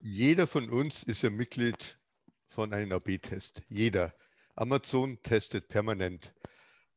Jeder von uns ist ja Mitglied von einem AB-Test. Jeder. Amazon testet permanent.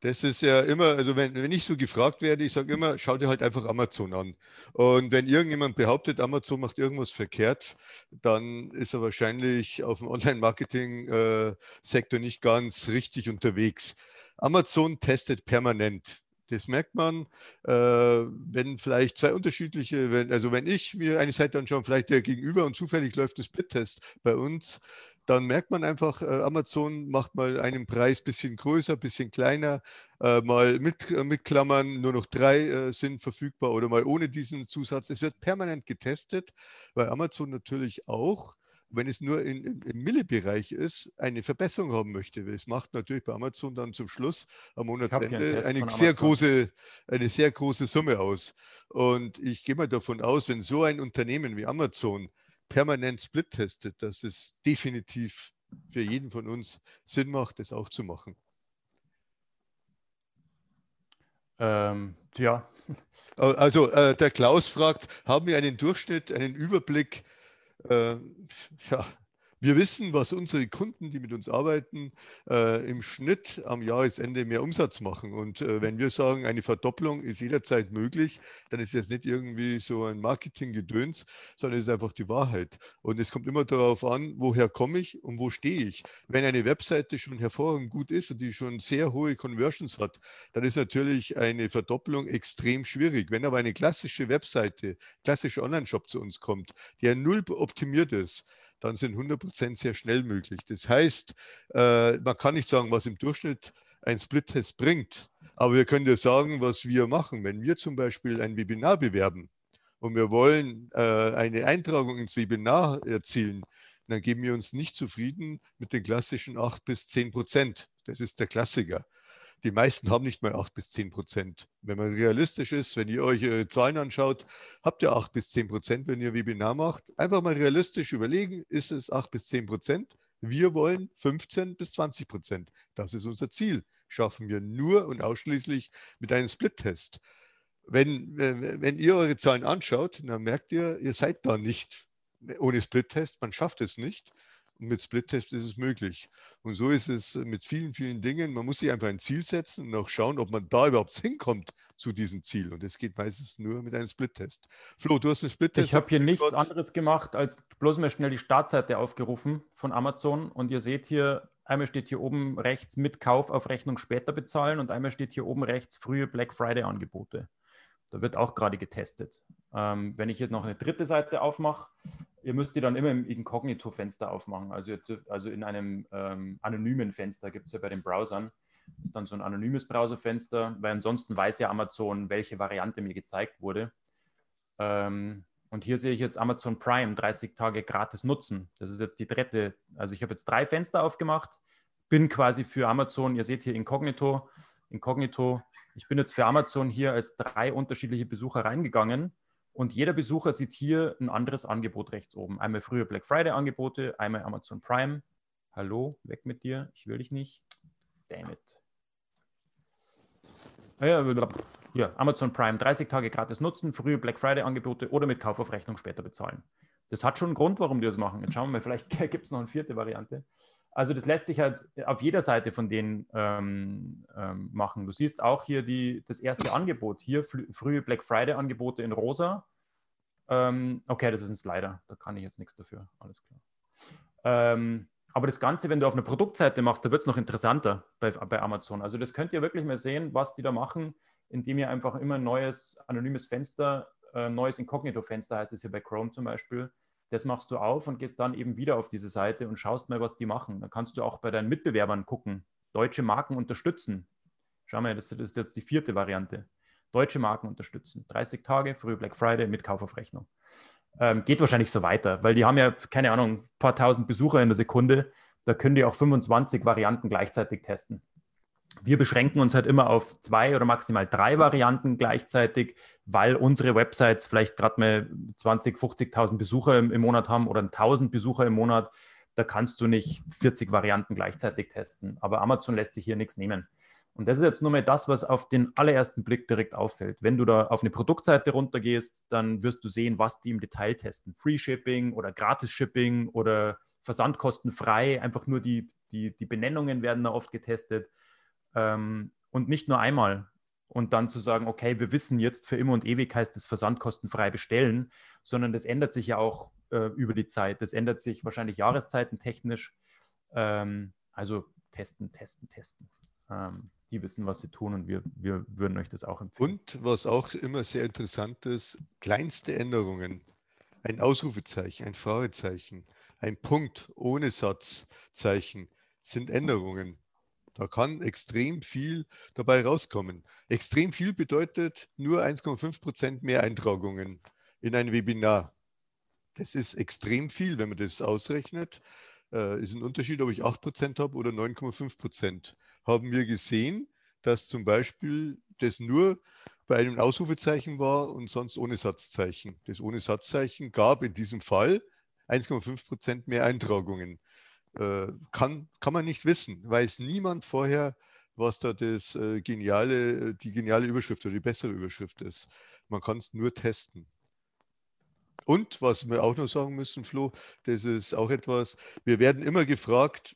Das ist ja immer, also wenn, wenn ich so gefragt werde, ich sage immer, schau dir halt einfach Amazon an. Und wenn irgendjemand behauptet, Amazon macht irgendwas verkehrt, dann ist er wahrscheinlich auf dem Online-Marketing-Sektor nicht ganz richtig unterwegs. Amazon testet permanent. Das merkt man, äh, wenn vielleicht zwei unterschiedliche, wenn, also wenn ich mir eine Seite anschaue, vielleicht der Gegenüber und zufällig läuft ein Split-Test bei uns, dann merkt man einfach, äh, Amazon macht mal einen Preis bisschen größer, bisschen kleiner, äh, mal mit, äh, mit Klammern, nur noch drei äh, sind verfügbar oder mal ohne diesen Zusatz. Es wird permanent getestet, weil Amazon natürlich auch wenn es nur in, im, im Mille-Bereich ist, eine Verbesserung haben möchte. Es macht natürlich bei Amazon dann zum Schluss am Monatsende eine sehr, große, eine sehr große Summe aus. Und ich gehe mal davon aus, wenn so ein Unternehmen wie Amazon permanent Split testet, dass es definitiv für jeden von uns Sinn macht, das auch zu machen. Ähm, ja. Also äh, der Klaus fragt, haben wir einen Durchschnitt, einen Überblick, äh, ja, wir wissen, was unsere Kunden, die mit uns arbeiten, äh, im Schnitt am Jahresende mehr Umsatz machen. Und äh, wenn wir sagen, eine Verdopplung ist jederzeit möglich, dann ist das nicht irgendwie so ein Marketing-Gedöns, sondern es ist einfach die Wahrheit. Und es kommt immer darauf an, woher komme ich und wo stehe ich. Wenn eine Webseite schon hervorragend gut ist und die schon sehr hohe Conversions hat, dann ist natürlich eine Verdopplung extrem schwierig. Wenn aber eine klassische Webseite, klassischer Online-Shop zu uns kommt, der null optimiert ist, dann sind 100 Prozent sehr schnell möglich. Das heißt, äh, man kann nicht sagen, was im Durchschnitt ein Split-Test bringt, aber wir können dir sagen, was wir machen. Wenn wir zum Beispiel ein Webinar bewerben und wir wollen äh, eine Eintragung ins Webinar erzielen, dann geben wir uns nicht zufrieden mit den klassischen 8 bis 10 Prozent. Das ist der Klassiker. Die meisten haben nicht mal 8 bis 10 Prozent. Wenn man realistisch ist, wenn ihr euch eure Zahlen anschaut, habt ihr 8 bis 10 Prozent, wenn ihr Webinar macht. Einfach mal realistisch überlegen, ist es 8 bis 10 Prozent? Wir wollen 15 bis 20 Prozent. Das ist unser Ziel. Schaffen wir nur und ausschließlich mit einem Split-Test. Wenn, wenn ihr eure Zahlen anschaut, dann merkt ihr, ihr seid da nicht ohne Split-Test. Man schafft es nicht. Und mit Split-Test ist es möglich. Und so ist es mit vielen, vielen Dingen. Man muss sich einfach ein Ziel setzen und auch schauen, ob man da überhaupt hinkommt zu diesem Ziel. Und das geht meistens nur mit einem Split-Test. Flo, du hast einen Split-Test. Ich habe hier nichts anderes gemacht, als bloß mal schnell die Startseite aufgerufen von Amazon. Und ihr seht hier, einmal steht hier oben rechts mit Kauf auf Rechnung später bezahlen und einmal steht hier oben rechts frühe Black Friday-Angebote. Da wird auch gerade getestet. Ähm, wenn ich jetzt noch eine dritte Seite aufmache, ihr müsst die dann immer im Inkognito-Fenster aufmachen. Also, dürft, also in einem ähm, anonymen Fenster gibt es ja bei den Browsern. Ist dann so ein anonymes Browserfenster, weil ansonsten weiß ja Amazon, welche Variante mir gezeigt wurde. Ähm, und hier sehe ich jetzt Amazon Prime 30 Tage gratis nutzen. Das ist jetzt die dritte. Also ich habe jetzt drei Fenster aufgemacht, bin quasi für Amazon, ihr seht hier Inkognito, Inkognito. Ich bin jetzt für Amazon hier als drei unterschiedliche Besucher reingegangen und jeder Besucher sieht hier ein anderes Angebot rechts oben. Einmal frühe Black Friday Angebote, einmal Amazon Prime. Hallo, weg mit dir, ich will dich nicht. Damn it. Ah ja, Amazon Prime, 30 Tage gratis nutzen, frühe Black Friday Angebote oder mit Kauf auf Rechnung später bezahlen. Das hat schon einen Grund, warum die das machen. Jetzt schauen wir mal, vielleicht gibt es noch eine vierte Variante. Also das lässt sich halt auf jeder Seite von denen ähm, ähm, machen. Du siehst auch hier die, das erste Angebot. Hier frühe Black Friday Angebote in rosa. Ähm, okay, das ist ein Slider. Da kann ich jetzt nichts dafür. Alles klar. Ähm, aber das Ganze, wenn du auf einer Produktseite machst, da wird es noch interessanter bei, bei Amazon. Also das könnt ihr wirklich mal sehen, was die da machen, indem ihr einfach immer ein neues anonymes Fenster, äh, neues Inkognito-Fenster heißt es hier bei Chrome zum Beispiel, das machst du auf und gehst dann eben wieder auf diese Seite und schaust mal, was die machen. Dann kannst du auch bei deinen Mitbewerbern gucken, deutsche Marken unterstützen. Schau mal, das ist jetzt die vierte Variante. Deutsche Marken unterstützen. 30 Tage, frühe Black Friday mit Kauf auf Rechnung. Ähm, geht wahrscheinlich so weiter, weil die haben ja, keine Ahnung, ein paar tausend Besucher in der Sekunde. Da können die auch 25 Varianten gleichzeitig testen. Wir beschränken uns halt immer auf zwei oder maximal drei Varianten gleichzeitig, weil unsere Websites vielleicht gerade mal 20, 50.000 Besucher im, im, Monat haben oder 1000 Besucher im Monat. Da kannst du nicht 40 Varianten gleichzeitig testen. Aber Amazon lässt sich hier nichts nehmen. Und das ist jetzt nur mal das, was auf den allerersten Blick direkt auffällt. Wenn du da auf eine Produktseite runtergehst, dann wirst du sehen, was die im Detail testen. Free Shipping oder Gratis Shipping oder versandkostenfrei. Einfach nur die, die, die Benennungen werden da oft getestet. Ähm, und nicht nur einmal. Und dann zu sagen, okay, wir wissen jetzt für immer und ewig heißt es versandkostenfrei bestellen, sondern das ändert sich ja auch äh, über die Zeit. Das ändert sich wahrscheinlich jahreszeitentechnisch. Ähm, also testen, testen, testen. Ähm, die wissen, was sie tun und wir, wir würden euch das auch empfehlen. Und was auch immer sehr interessant ist, kleinste Änderungen. Ein Ausrufezeichen, ein Fragezeichen, ein Punkt ohne Satzzeichen sind Änderungen. Da kann extrem viel dabei rauskommen. Extrem viel bedeutet nur 1,5 Prozent mehr Eintragungen in ein Webinar. Das ist extrem viel, wenn man das ausrechnet. Äh, ist ein Unterschied, ob ich 8 Prozent habe oder 9,5 Prozent. Haben wir gesehen, dass zum Beispiel das nur bei einem Ausrufezeichen war und sonst ohne Satzzeichen. Das ohne Satzzeichen gab in diesem Fall 1,5 Prozent mehr Eintragungen. Äh, kann, kann man nicht wissen, weiß niemand vorher, was da das äh, geniale, die geniale Überschrift oder die bessere Überschrift ist. Man kann es nur testen. Und was wir auch noch sagen müssen, Flo, das ist auch etwas, wir werden immer gefragt,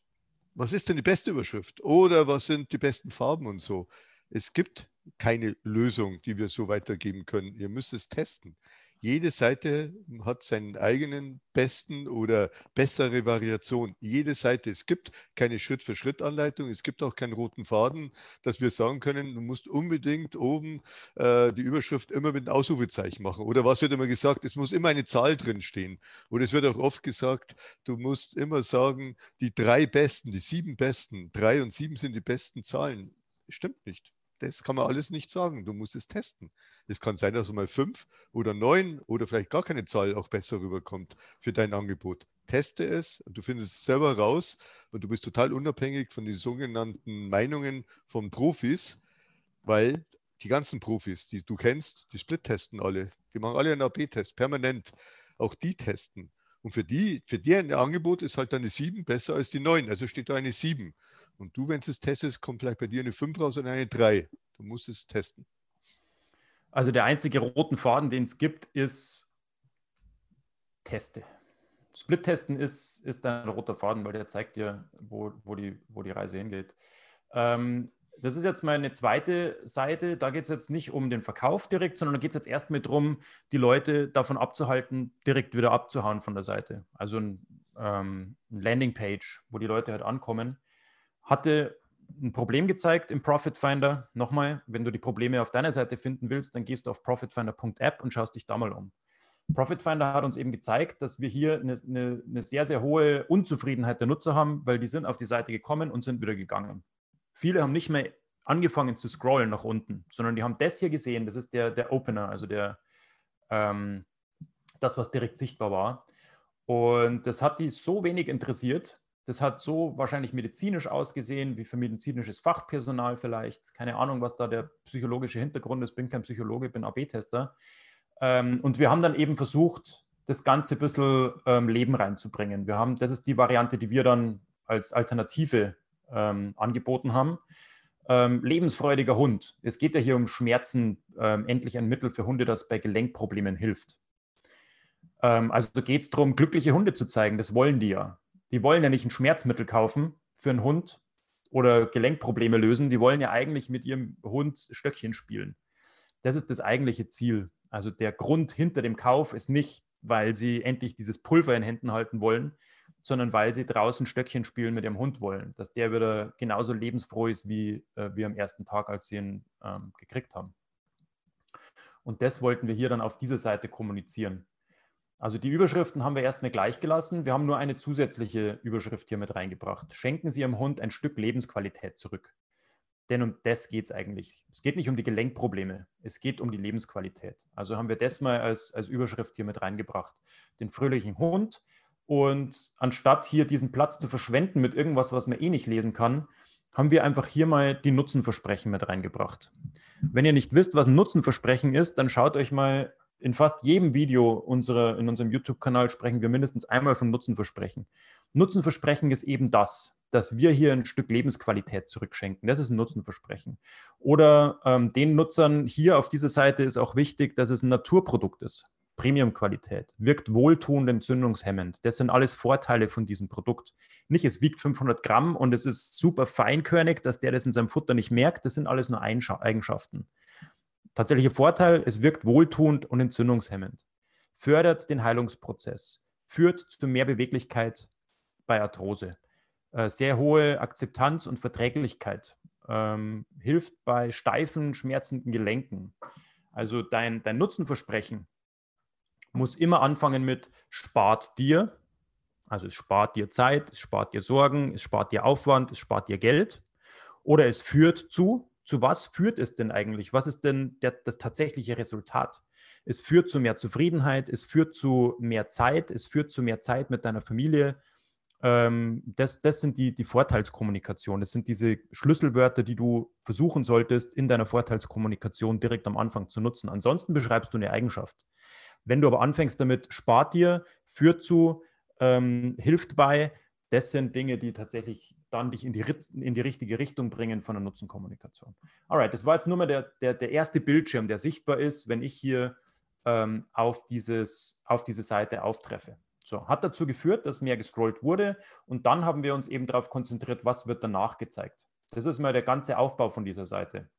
was ist denn die beste Überschrift? Oder was sind die besten Farben und so? Es gibt keine Lösung, die wir so weitergeben können. Ihr müsst es testen. Jede Seite hat seinen eigenen besten oder bessere Variation. Jede Seite. Es gibt keine Schritt-für-Schritt-Anleitung. Es gibt auch keinen roten Faden, dass wir sagen können, du musst unbedingt oben äh, die Überschrift immer mit einem Ausrufezeichen machen. Oder was wird immer gesagt? Es muss immer eine Zahl drin stehen. Oder es wird auch oft gesagt, du musst immer sagen, die drei besten, die sieben besten. Drei und sieben sind die besten Zahlen. Stimmt nicht. Das kann man alles nicht sagen. Du musst es testen. Es kann sein, dass mal fünf oder neun oder vielleicht gar keine Zahl auch besser rüberkommt für dein Angebot. Teste es und du findest es selber raus und du bist total unabhängig von den sogenannten Meinungen von Profis, weil die ganzen Profis, die du kennst, die Split-testen alle. Die machen alle einen AB-Test, permanent. Auch die testen. Und für die, für deren Angebot ist halt eine 7 besser als die 9. Also steht da eine 7. Und du, wenn du es testest, kommt vielleicht bei dir eine 5 raus und eine 3. Du musst es testen. Also der einzige roten Faden, den es gibt, ist Teste. Split-Testen ist, ist ein roter Faden, weil der zeigt dir, wo, wo, die, wo die Reise hingeht. Ähm, das ist jetzt meine zweite Seite. Da geht es jetzt nicht um den Verkauf direkt, sondern da geht es jetzt erstmal darum, die Leute davon abzuhalten, direkt wieder abzuhauen von der Seite. Also ein, ähm, ein Landingpage, wo die Leute halt ankommen hatte ein Problem gezeigt im Profit Finder. Nochmal, wenn du die Probleme auf deiner Seite finden willst, dann gehst du auf profitfinder.app und schaust dich da mal um. Profit Finder hat uns eben gezeigt, dass wir hier eine, eine, eine, sehr, sehr hohe Unzufriedenheit der Nutzer haben, weil die sind auf die Seite gekommen und sind wieder gegangen. Viele haben nicht mehr angefangen zu scrollen nach unten, sondern die haben das hier gesehen, das ist der, der Opener, also der, ähm, das, was direkt sichtbar war. Und das hat die so wenig interessiert, das hat so wahrscheinlich medizinisch ausgesehen, wie für medizinisches Fachpersonal vielleicht. Keine Ahnung, was da der psychologische Hintergrund ist. Bin kein Psychologe, bin AB-Tester. Ähm, und wir haben dann eben versucht, das Ganze ein bisschen ähm, Leben reinzubringen. Wir haben, das ist die Variante, die wir dann als Alternative ähm, angeboten haben. Ähm, lebensfreudiger Hund. Es geht ja hier um Schmerzen, ähm, endlich ein Mittel für Hunde, das bei Gelenkproblemen hilft. Ähm, also geht es darum, glückliche Hunde zu zeigen. Das wollen die ja die wollen ja nicht ein Schmerzmittel kaufen für einen Hund oder Gelenkprobleme lösen. Die wollen ja eigentlich mit ihrem Hund Stöckchen spielen. Das ist das eigentliche Ziel. Also der Grund hinter dem Kauf ist nicht, weil sie endlich dieses Pulver in Händen halten wollen, sondern weil sie draußen Stöckchen spielen mit ihrem Hund wollen. Dass der wieder genauso lebensfroh ist wie äh, wir am ersten Tag, als sie ihn ähm, gekriegt haben. Und das wollten wir hier dann auf dieser Seite kommunizieren. Also die Überschriften haben wir erstmal gleich gelassen. Wir haben nur eine zusätzliche Überschrift hier mit reingebracht. Schenken Sie Ihrem Hund ein Stück Lebensqualität zurück. Denn um das geht es eigentlich. Es geht nicht um die Gelenkprobleme, es geht um die Lebensqualität. Also haben wir das mal als, als Überschrift hier mit reingebracht. Den fröhlichen Hund. Und anstatt hier diesen Platz zu verschwenden mit irgendwas, was man eh nicht lesen kann, haben wir einfach hier mal die Nutzenversprechen mit reingebracht. Wenn ihr nicht wisst, was ein Nutzenversprechen ist, dann schaut euch mal in fast jedem Video unserer, in unserem YouTube-Kanal sprechen wir mindestens einmal von Nutzenversprechen. Nutzenversprechen ist eben das, dass wir hier ein Stück Lebensqualität zurückschenken. Das ist ein Nutzenversprechen. Oder ähm, den Nutzern hier auf dieser Seite ist auch wichtig, dass es ein Naturprodukt ist. Premium-Qualität, wirkt wohltuend, entzündungshemmend. Das sind alles Vorteile von diesem Produkt. Nicht, es wiegt 500 Gramm und es ist super feinkörnig, dass der das in seinem Futter nicht merkt. Das sind alles nur Eigenschaften. Tatsächlicher Vorteil, es wirkt wohltuend und entzündungshemmend, fördert den Heilungsprozess, führt zu mehr Beweglichkeit bei Arthrose, äh, sehr hohe Akzeptanz und Verträglichkeit, ähm, hilft bei steifen, schmerzenden Gelenken. Also dein, dein Nutzenversprechen muss immer anfangen mit spart dir, also es spart dir Zeit, es spart dir Sorgen, es spart dir Aufwand, es spart dir Geld. Oder es führt zu, zu was führt es denn eigentlich? Was ist denn der, das tatsächliche Resultat? Es führt zu mehr Zufriedenheit, es führt zu mehr Zeit, es führt zu mehr Zeit mit deiner Familie. Ähm, das, das sind die, die Vorteilskommunikation. Das sind diese Schlüsselwörter, die du versuchen solltest, in deiner Vorteilskommunikation direkt am Anfang zu nutzen. Ansonsten beschreibst du eine Eigenschaft. Wenn du aber anfängst damit, spart dir, führt zu, ähm, hilft bei, das sind Dinge, die tatsächlich dann dich in die, in die richtige Richtung bringen von der Nutzenkommunikation. Alright, das war jetzt nur mal der, der, der erste Bildschirm, der sichtbar ist, wenn ich hier ähm, auf, dieses, auf diese Seite auftreffe. So, hat dazu geführt, dass mehr gescrollt wurde und dann haben wir uns eben darauf konzentriert, was wird danach gezeigt. Das ist mal der ganze Aufbau von dieser Seite.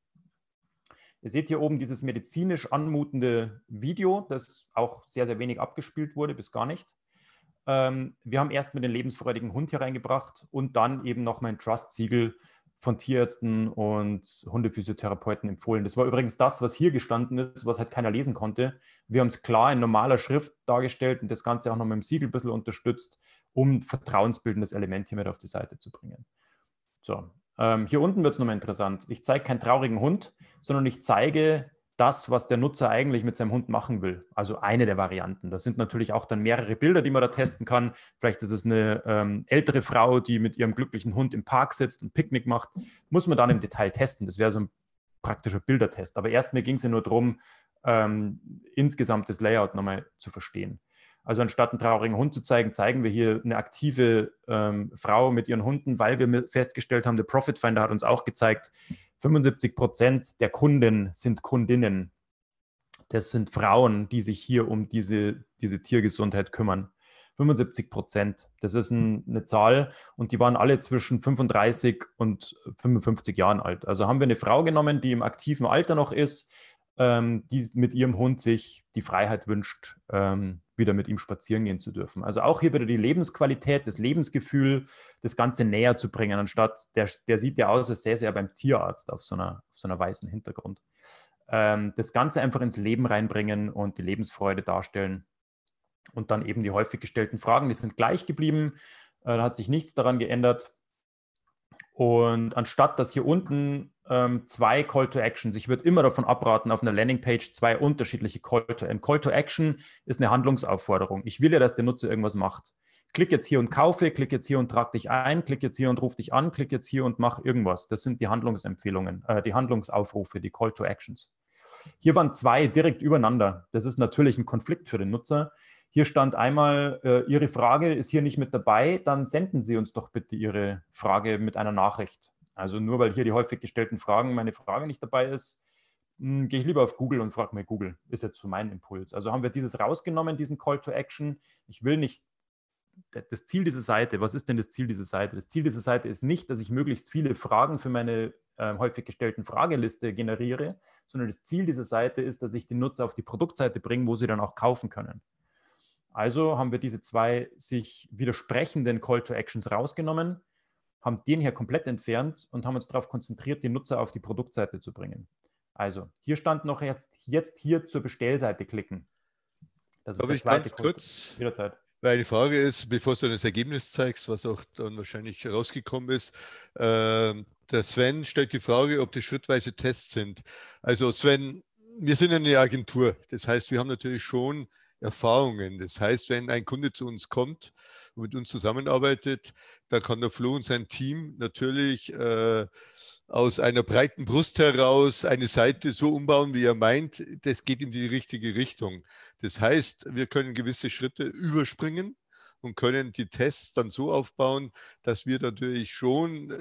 Ihr seht hier oben dieses medizinisch anmutende Video, das auch sehr, sehr wenig abgespielt wurde, bis gar nicht. Ähm, wir haben erst mit den lebensfreudigen Hund hier reingebracht und dann eben noch mein Trust-Siegel von Tierärzten und Hundephysiotherapeuten empfohlen. Das war übrigens das, was hier gestanden ist, was halt keiner lesen konnte. Wir haben es klar in normaler Schrift dargestellt und das Ganze auch noch mit dem Siegel ein bisschen unterstützt, um vertrauensbildendes Element hier mit auf die Seite zu bringen. So, ähm, hier unten wird es nochmal interessant. Ich zeige keinen traurigen Hund, sondern ich zeige das, was der Nutzer eigentlich mit seinem Hund machen will. Also eine der Varianten. Das sind natürlich auch dann mehrere Bilder, die man da testen kann. Vielleicht ist es eine ähm, ältere Frau, die mit ihrem glücklichen Hund im Park sitzt und Picknick macht. Muss man dann im Detail testen. Das wäre so ein praktischer Bildertest. Aber erst mir ging es ja nur darum, ähm, insgesamt das Layout nochmal zu verstehen. Also anstatt einen traurigen Hund zu zeigen, zeigen wir hier eine aktive ähm, Frau mit ihren Hunden, weil wir festgestellt haben, der Profit Finder hat uns auch gezeigt, 75 Prozent der Kunden sind Kundinnen. Das sind Frauen, die sich hier um diese, diese Tiergesundheit kümmern. 75 Prozent. Das ist ein, eine Zahl und die waren alle zwischen 35 und 55 Jahren alt. Also haben wir eine Frau genommen, die im aktiven Alter noch ist, ähm, die mit ihrem Hund sich die Freiheit wünscht, ähm, wieder mit ihm spazieren gehen zu dürfen. Also auch hier wieder die Lebensqualität, das Lebensgefühl, das Ganze näher zu bringen, anstatt der, der sieht ja aus, als säße sehr beim Tierarzt auf so einer, auf so einer weißen Hintergrund. Ähm, das Ganze einfach ins Leben reinbringen und die Lebensfreude darstellen. Und dann eben die häufig gestellten Fragen, die sind gleich geblieben. Äh, da hat sich nichts daran geändert. Und anstatt dass hier unten ähm, zwei Call to Actions, ich würde immer davon abraten, auf einer Landingpage zwei unterschiedliche Call to Ein Call to Action ist eine Handlungsaufforderung. Ich will ja, dass der Nutzer irgendwas macht. Klick jetzt hier und kaufe, klick jetzt hier und trag dich ein, klick jetzt hier und ruf dich an, klick jetzt hier und mach irgendwas. Das sind die Handlungsempfehlungen, äh, die Handlungsaufrufe, die Call to Actions. Hier waren zwei direkt übereinander. Das ist natürlich ein Konflikt für den Nutzer. Hier stand einmal, äh, Ihre Frage ist hier nicht mit dabei, dann senden Sie uns doch bitte Ihre Frage mit einer Nachricht. Also nur weil hier die häufig gestellten Fragen meine Frage nicht dabei ist, hm, gehe ich lieber auf Google und frage mir Google. Ist jetzt so mein Impuls. Also haben wir dieses rausgenommen, diesen Call to Action. Ich will nicht das Ziel dieser Seite, was ist denn das Ziel dieser Seite? Das Ziel dieser Seite ist nicht, dass ich möglichst viele Fragen für meine äh, häufig gestellten Frageliste generiere, sondern das Ziel dieser Seite ist, dass ich die Nutzer auf die Produktseite bringe, wo sie dann auch kaufen können. Also haben wir diese zwei sich widersprechenden Call to Actions rausgenommen, haben den hier komplett entfernt und haben uns darauf konzentriert, die Nutzer auf die Produktseite zu bringen. Also hier stand noch jetzt, jetzt hier zur Bestellseite klicken. Das Darf ich ganz kurz, Meine Frage ist, bevor du das Ergebnis zeigst, was auch dann wahrscheinlich rausgekommen ist, äh, der Sven stellt die Frage, ob das schrittweise Tests sind. Also Sven, wir sind eine Agentur. Das heißt, wir haben natürlich schon Erfahrungen. Das heißt, wenn ein Kunde zu uns kommt und mit uns zusammenarbeitet, dann kann der Flo und sein Team natürlich äh, aus einer breiten Brust heraus eine Seite so umbauen, wie er meint, das geht in die richtige Richtung. Das heißt, wir können gewisse Schritte überspringen und können die Tests dann so aufbauen, dass wir natürlich schon äh,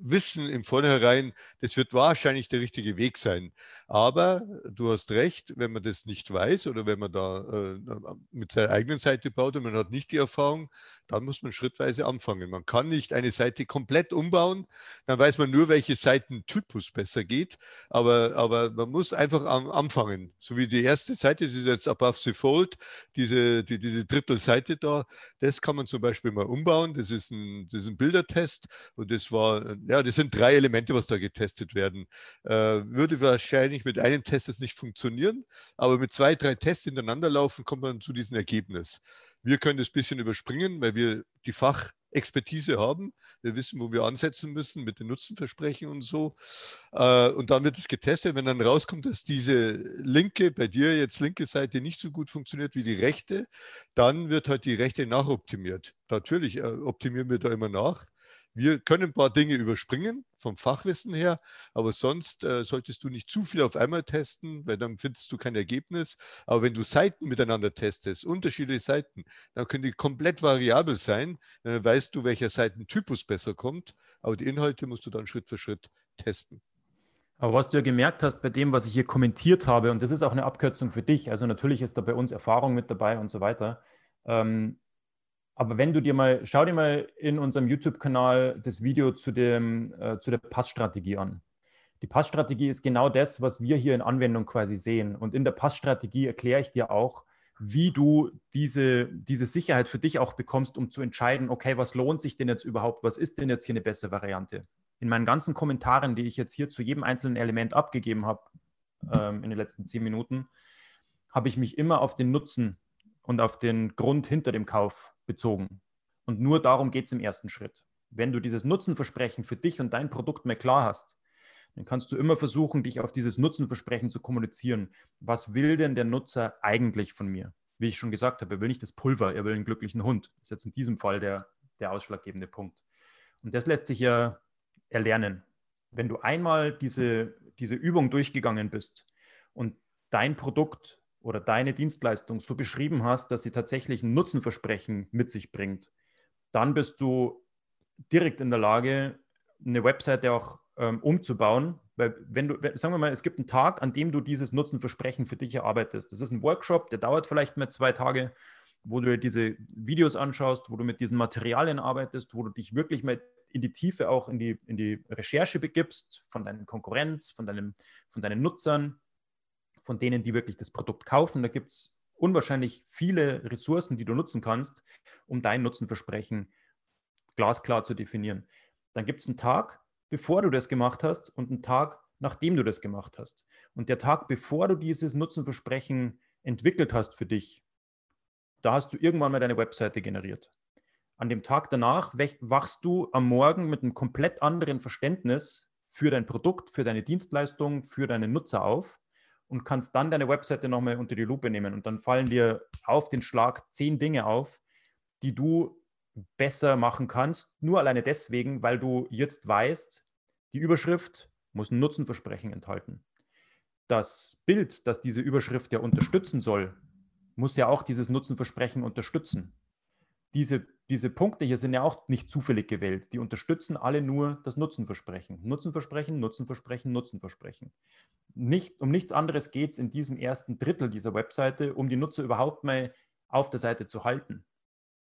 wissen im Vornherein, das wird wahrscheinlich der richtige Weg sein. Aber du hast recht, wenn man das nicht weiß oder wenn man da äh, mit seiner eigenen Seite baut und man hat nicht die Erfahrung, dann muss man schrittweise anfangen. Man kann nicht eine Seite komplett umbauen, dann weiß man nur, welche Seitentypus besser geht, aber, aber man muss einfach am, anfangen. So wie die erste Seite, die ist jetzt Above the Fold, diese, die, diese Drittelseite da, das kann man zum Beispiel mal umbauen. Das ist ein, das ist ein Bildertest und das war, ja, das sind drei Elemente, was da getestet werden. Äh, würde wahrscheinlich mit einem Test das nicht funktionieren, aber mit zwei, drei Tests hintereinander laufen, kommt man zu diesem Ergebnis. Wir können das ein bisschen überspringen, weil wir die Fachexpertise haben. Wir wissen, wo wir ansetzen müssen mit den Nutzenversprechen und so. Äh, und dann wird es getestet. Wenn dann rauskommt, dass diese linke, bei dir jetzt linke Seite nicht so gut funktioniert wie die rechte, dann wird halt die rechte nachoptimiert. Natürlich äh, optimieren wir da immer nach. Wir können ein paar Dinge überspringen vom Fachwissen her, aber sonst äh, solltest du nicht zu viel auf einmal testen, weil dann findest du kein Ergebnis. Aber wenn du Seiten miteinander testest, unterschiedliche Seiten, dann können die komplett variabel sein. Dann weißt du, welcher Seitentypus besser kommt. Aber die Inhalte musst du dann Schritt für Schritt testen. Aber was du ja gemerkt hast bei dem, was ich hier kommentiert habe, und das ist auch eine Abkürzung für dich, also natürlich ist da bei uns Erfahrung mit dabei und so weiter. Ähm, aber wenn du dir mal, schau dir mal in unserem YouTube-Kanal das Video zu, dem, äh, zu der Passstrategie an. Die Passstrategie ist genau das, was wir hier in Anwendung quasi sehen. Und in der Passstrategie erkläre ich dir auch, wie du diese, diese Sicherheit für dich auch bekommst, um zu entscheiden, okay, was lohnt sich denn jetzt überhaupt? Was ist denn jetzt hier eine bessere Variante? In meinen ganzen Kommentaren, die ich jetzt hier zu jedem einzelnen Element abgegeben habe ähm, in den letzten zehn Minuten, habe ich mich immer auf den Nutzen und auf den Grund hinter dem Kauf bezogen. Und nur darum geht es im ersten Schritt. Wenn du dieses Nutzenversprechen für dich und dein Produkt mehr klar hast, dann kannst du immer versuchen, dich auf dieses Nutzenversprechen zu kommunizieren. Was will denn der Nutzer eigentlich von mir? Wie ich schon gesagt habe, er will nicht das Pulver, er will einen glücklichen Hund. Das ist jetzt in diesem Fall der, der ausschlaggebende Punkt. Und das lässt sich ja erlernen. Wenn du einmal diese, diese Übung durchgegangen bist und dein Produkt oder deine Dienstleistung so beschrieben hast, dass sie tatsächlich ein Nutzenversprechen mit sich bringt, dann bist du direkt in der Lage, eine Webseite auch ähm, umzubauen. Weil wenn du, sagen wir mal, es gibt einen Tag, an dem du dieses Nutzenversprechen für dich erarbeitest. Das ist ein Workshop, der dauert vielleicht mal zwei Tage, wo du diese Videos anschaust, wo du mit diesen Materialien arbeitest, wo du dich wirklich mal in die Tiefe auch in die, in die Recherche begibst von deinen Konkurrenz, von, deinem, von deinen Nutzern, von denen, die wirklich das Produkt kaufen. Da gibt es unwahrscheinlich viele Ressourcen, die du nutzen kannst, um dein Nutzenversprechen glasklar zu definieren. Dann gibt es einen Tag, bevor du das gemacht hast und einen Tag, nachdem du das gemacht hast. Und der Tag, bevor du dieses Nutzenversprechen entwickelt hast für dich, da hast du irgendwann mal deine Webseite generiert. An dem Tag danach wachst du am Morgen mit einem komplett anderen Verständnis für dein Produkt, für deine Dienstleistung, für deine Nutzer auf und kannst dann deine Webseite nochmal unter die Lupe nehmen. Und dann fallen dir auf den Schlag zehn Dinge auf, die du besser machen kannst, nur alleine deswegen, weil du jetzt weißt, die Überschrift muss ein Nutzenversprechen enthalten. Das Bild, das diese Überschrift ja unterstützen soll, muss ja auch dieses Nutzenversprechen unterstützen diese, diese Punkte hier sind ja auch nicht zufällig gewählt. Die unterstützen alle nur das Nutzenversprechen. Nutzenversprechen, Nutzenversprechen, Nutzenversprechen. Nicht, um nichts anderes geht es in diesem ersten Drittel dieser Webseite, um die Nutzer überhaupt mal auf der Seite zu halten.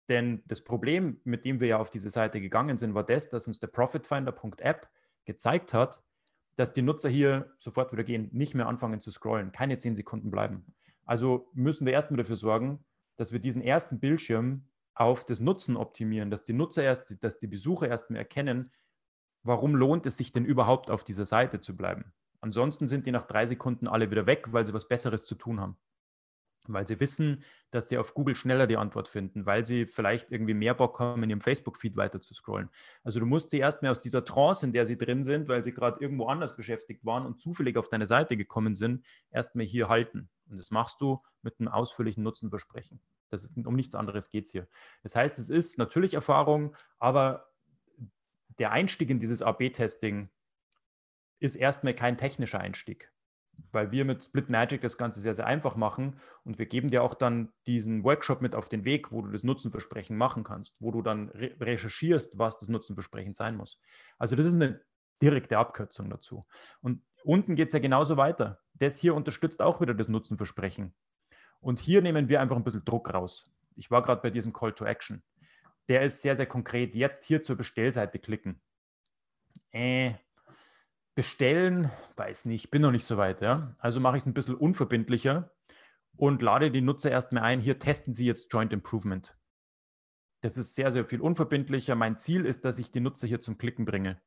Denn das Problem, mit dem wir ja auf diese Seite gegangen sind, war das, dass uns der Profitfinder.app gezeigt hat, dass die Nutzer hier sofort wieder gehen, nicht mehr anfangen zu scrollen, keine zehn Sekunden bleiben. Also müssen wir erstmal dafür sorgen, dass wir diesen ersten Bildschirm auf das Nutzen optimieren, dass die Nutzer erst, dass die Besucher erstmal erkennen, warum lohnt es sich denn überhaupt auf dieser Seite zu bleiben. Ansonsten sind die nach drei Sekunden alle wieder weg, weil sie was Besseres zu tun haben. weil sie wissen, dass sie auf Google schneller die Antwort finden, weil sie vielleicht irgendwie mehr Bock haben, in ihrem Facebook-Feed weiter zu scrollen. Also du musst sie erstmal aus dieser Trance, in der sie drin sind, weil sie gerade irgendwo anders beschäftigt waren und zufällig auf deine Seite gekommen sind, erstmal hier halten. Und das machst du mit einem ausführlichen Nutzenversprechen. Das um nichts anderes geht es hier. Das heißt, es ist natürlich Erfahrung, aber der Einstieg in dieses AB-Testing ist erstmal kein technischer Einstieg weil wir mit Split Magic das Ganze sehr, sehr einfach machen und wir geben dir auch dann diesen Workshop mit auf den Weg, wo du das Nutzenversprechen machen kannst, wo du dann re recherchierst, was das Nutzenversprechen sein muss. Also das ist eine direkte Abkürzung dazu. Und unten geht es ja genauso weiter. Das hier unterstützt auch wieder das Nutzenversprechen. Und hier nehmen wir einfach ein bisschen Druck raus. Ich war gerade bei diesem Call to Action. Der ist sehr, sehr konkret. Jetzt hier zur Bestellseite klicken. Äh, Bestellen, weiß nicht, bin noch nicht so weit. Ja? Also mache ich es ein bisschen unverbindlicher und lade die Nutzer erstmal ein, hier testen Sie jetzt Joint Improvement. Das ist sehr, sehr viel unverbindlicher. Mein Ziel ist, dass ich die Nutzer hier zum Klicken bringe.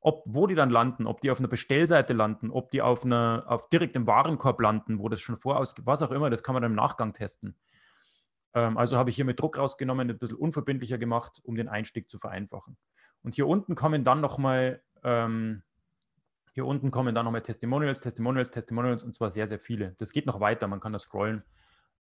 Ob, wo die dann landen, ob die auf einer Bestellseite landen, ob die auf einer, auf direkt im Warenkorb landen, wo das schon voraus, was auch immer, das kann man dann im Nachgang testen. Ähm, also habe ich hier mit Druck rausgenommen, ein bisschen unverbindlicher gemacht, um den Einstieg zu vereinfachen. Und hier unten kommen dann nochmal ähm, hier unten kommen dann nochmal Testimonials, Testimonials, Testimonials und zwar sehr, sehr viele. Das geht noch weiter, man kann das scrollen.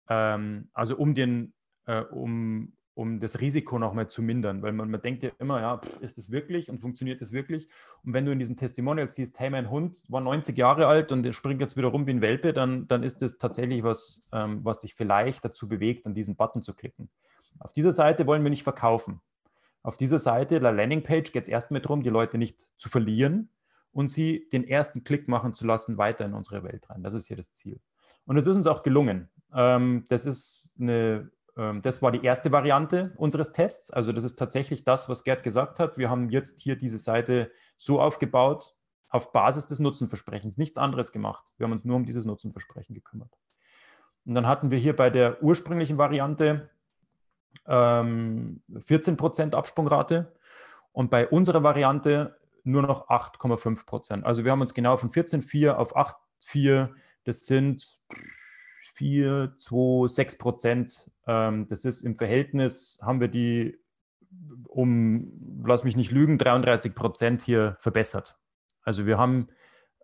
Ähm, also um den, äh, um, um das Risiko nochmal zu mindern, weil man, man denkt ja immer, ja, pff, ist das wirklich und funktioniert das wirklich? Und wenn du in diesen Testimonials siehst, hey, mein Hund war 90 Jahre alt und der springt jetzt wieder rum wie ein Welpe, dann, dann ist das tatsächlich was, ähm, was dich vielleicht dazu bewegt, an diesen Button zu klicken. Auf dieser Seite wollen wir nicht verkaufen. Auf dieser Seite, der Landingpage, geht es erstmal darum, die Leute nicht zu verlieren, und sie den ersten Klick machen zu lassen, weiter in unsere Welt rein. Das ist hier das Ziel. Und es ist uns auch gelungen. Ähm, das ist eine das war die erste Variante unseres Tests. Also das ist tatsächlich das, was Gerd gesagt hat. Wir haben jetzt hier diese Seite so aufgebaut, auf Basis des Nutzenversprechens, nichts anderes gemacht. Wir haben uns nur um dieses Nutzenversprechen gekümmert. Und dann hatten wir hier bei der ursprünglichen Variante ähm, 14% Absprungrate und bei unserer Variante nur noch 8,5 Prozent. Also wir haben uns genau von 14,4 auf 8,4, das sind 4, 2, 6 Prozent. Ähm, das ist im Verhältnis, haben wir die um, lass mich nicht lügen, 33 Prozent hier verbessert. Also wir haben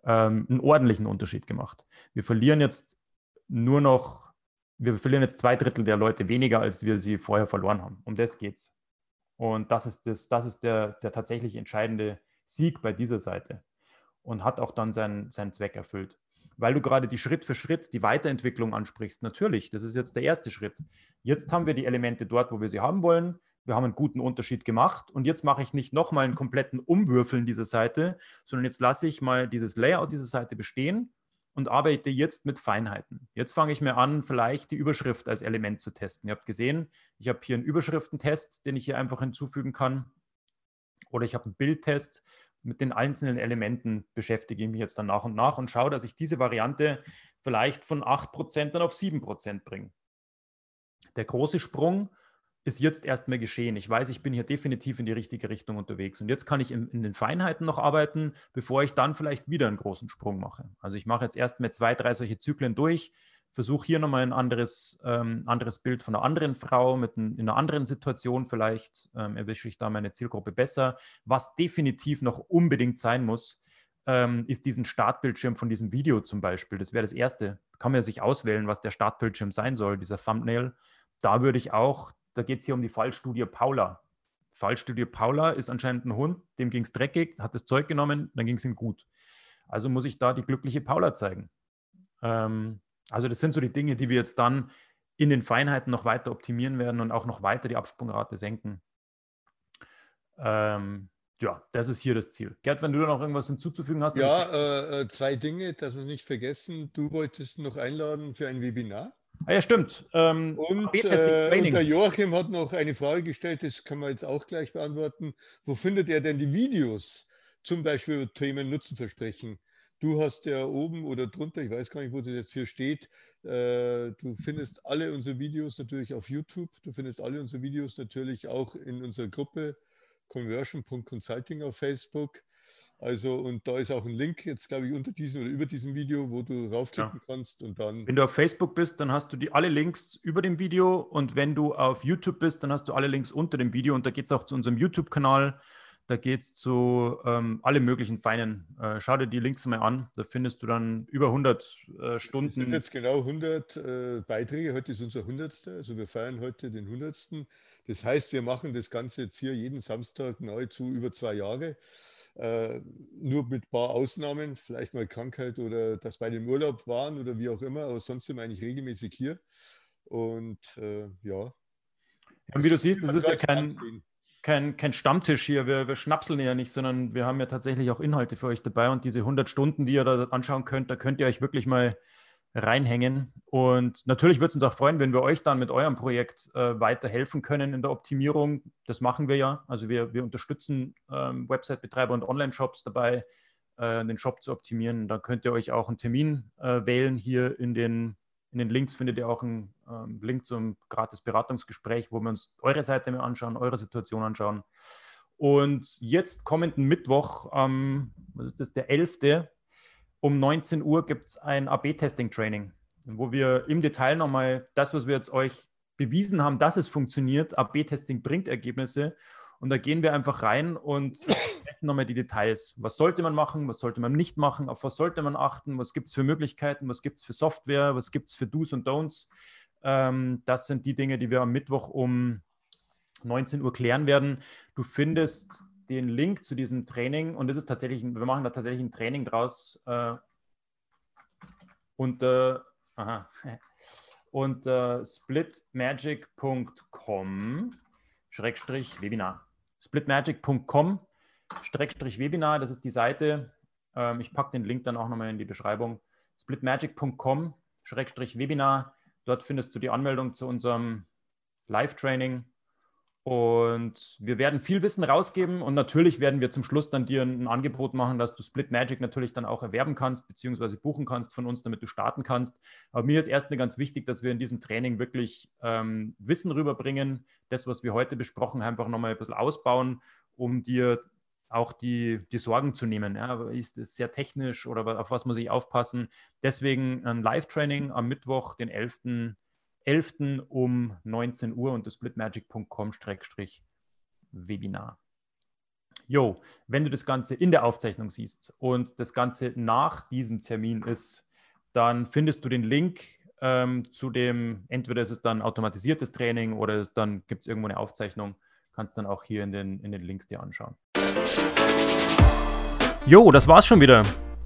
ähm, einen ordentlichen Unterschied gemacht. Wir verlieren jetzt nur noch, wir verlieren jetzt zwei Drittel der Leute weniger, als wir sie vorher verloren haben. Um das geht's. Und das ist, das, das ist der, der tatsächlich entscheidende Sieg bei dieser Seite und hat auch dann seinen, seinen Zweck erfüllt. Weil du gerade die Schritt für Schritt die Weiterentwicklung ansprichst. Natürlich, das ist jetzt der erste Schritt. Jetzt haben wir die Elemente dort, wo wir sie haben wollen. Wir haben einen guten Unterschied gemacht und jetzt mache ich nicht nochmal einen kompletten Umwürfeln dieser Seite, sondern jetzt lasse ich mal dieses Layout dieser Seite bestehen und arbeite jetzt mit Feinheiten. Jetzt fange ich mir an, vielleicht die Überschrift als Element zu testen. Ihr habt gesehen, ich habe hier einen Überschriftentest, den ich hier einfach hinzufügen kann. Oder ich habe einen Bildtest. Mit den einzelnen Elementen beschäftige ich mich jetzt dann nach und nach und schaue, dass ich diese Variante vielleicht von 8% dann auf 7% bringe. Der große Sprung ist jetzt erstmal geschehen. Ich weiß, ich bin hier definitiv in die richtige Richtung unterwegs. Und jetzt kann ich in, in, den Feinheiten noch arbeiten, bevor ich dann vielleicht wieder einen großen Sprung mache. Also ich mache jetzt erstmal zwei, drei solche Zyklen durch, versuche hier nochmal ein anderes, ähm, anderes Bild von einer anderen Frau mit ein, in einer anderen Situation. Vielleicht ähm, erwische ich da meine Zielgruppe besser. Was definitiv noch unbedingt sein muss, ähm, ist diesen Startbildschirm von diesem Video zum Beispiel. Das wäre das Erste. Kann man sich auswählen, was der Startbildschirm sein soll, dieser Thumbnail. Da würde ich auch, da geht es hier um die Fallstudie Paula. Fallstudie Paula ist anscheinend ein Hund, dem ging es dreckig, hat das Zeug genommen, dann ging es ihm gut. Also muss ich da die glückliche Paula zeigen. Ähm, also das sind so die Dinge, die wir jetzt dann in den Feinheiten noch weiter optimieren werden und auch noch weiter die Absprungrate senken. Ähm, ja, das ist hier das Ziel. Gerd, wenn du da noch irgendwas hinzuzufügen hast. Ja, äh, äh, zwei Dinge, dass wir nicht vergessen. Du wolltest noch einladen für ein Webinar. Ah ja, stimmt. Ähm, und, äh, und, der Joachim hat noch eine Frage gestellt, das kann man jetzt auch gleich beantworten. Wo findet er denn die Videos, zum Beispiel über Themen Nutzenversprechen? Du hast ja oben oder drunter, ich weiß gar nicht, wo das jetzt hier steht, äh, du findest alle unsere Videos natürlich auf YouTube. Du findest alle unsere Videos natürlich auch in unserer Gruppe conversion.consulting auf Facebook. Also, und da ist auch ein Link jetzt, glaube ich, unter diesem oder über diesem Video, wo du raufklicken ja. kannst und dann. Wenn du auf Facebook bist, dann hast du die alle Links über dem Video und wenn du auf YouTube bist, dann hast du alle Links unter dem Video und da geht es auch zu unserem YouTube-Kanal. Da geht es zu ähm, alle möglichen feinen. Äh, schau dir die Links mal an. Da findest du dann über 100 äh, Stunden. Es sind jetzt genau 100 äh, Beiträge. Heute ist unser 100. Also wir feiern heute den 100. Das heißt, wir machen das Ganze jetzt hier jeden Samstag nahezu über zwei Jahre. Äh, nur mit ein paar Ausnahmen, vielleicht mal Krankheit oder dass beide im Urlaub waren oder wie auch immer, aber sonst sind wir eigentlich regelmäßig hier. Und äh, ja. ja. Und wie du siehst, das ist ja kein, kein, kein Stammtisch hier. Wir, wir schnapseln ja nicht, sondern wir haben ja tatsächlich auch Inhalte für euch dabei. Und diese 100 Stunden, die ihr da anschauen könnt, da könnt ihr euch wirklich mal reinhängen. Und natürlich würde es uns auch freuen, wenn wir euch dann mit eurem Projekt äh, weiterhelfen können in der Optimierung. Das machen wir ja. Also wir, wir unterstützen ähm, Website-Betreiber und Online-Shops dabei, äh, den Shop zu optimieren. Da könnt ihr euch auch einen Termin äh, wählen. Hier in den, in den Links findet ihr auch einen ähm, Link zum gratis Beratungsgespräch, wo wir uns eure Seite mehr anschauen, eure Situation anschauen. Und jetzt kommenden Mittwoch, ähm, was ist das, der 11 um 19 Uhr gibt es ein AB-Testing-Training, wo wir im Detail nochmal das, was wir jetzt euch bewiesen haben, dass es funktioniert, AB-Testing bringt Ergebnisse. Und da gehen wir einfach rein und sprechen nochmal die Details. Was sollte man machen, was sollte man nicht machen, auf was sollte man achten, was gibt es für Möglichkeiten, was gibt es für Software, was gibt es für Do's und Don'ts. Ähm, das sind die Dinge, die wir am Mittwoch um 19 Uhr klären werden. Du findest den Link zu diesem Training und das ist tatsächlich, wir machen da tatsächlich ein Training draus äh, unter, unter splitmagic.com Schrägstrich Webinar. Splitmagic.com Schrägstrich Webinar, das ist die Seite. Ähm, ich packe den Link dann auch nochmal in die Beschreibung. Splitmagic.com Schrägstrich Webinar. Dort findest du die Anmeldung zu unserem Live-Training und wir werden viel Wissen rausgeben und natürlich werden wir zum Schluss dann dir ein Angebot machen, dass du Split Magic natürlich dann auch erwerben kannst, beziehungsweise buchen kannst von uns, damit du starten kannst. Aber mir ist erstmal ganz wichtig, dass wir in diesem Training wirklich ähm, Wissen rüberbringen, das, was wir heute besprochen haben, einfach nochmal ein bisschen ausbauen, um dir auch die, die Sorgen zu nehmen. Ja, ist es sehr technisch oder auf was muss ich aufpassen? Deswegen ein Live-Training am Mittwoch, den 11. 11. um 19 Uhr und das splitmagic.com-webinar. Jo, wenn du das Ganze in der Aufzeichnung siehst und das Ganze nach diesem Termin ist, dann findest du den Link ähm, zu dem, entweder ist es dann automatisiertes Training oder es, dann gibt es irgendwo eine Aufzeichnung, kannst dann auch hier in den, in den Links dir anschauen. Jo, das war's schon wieder.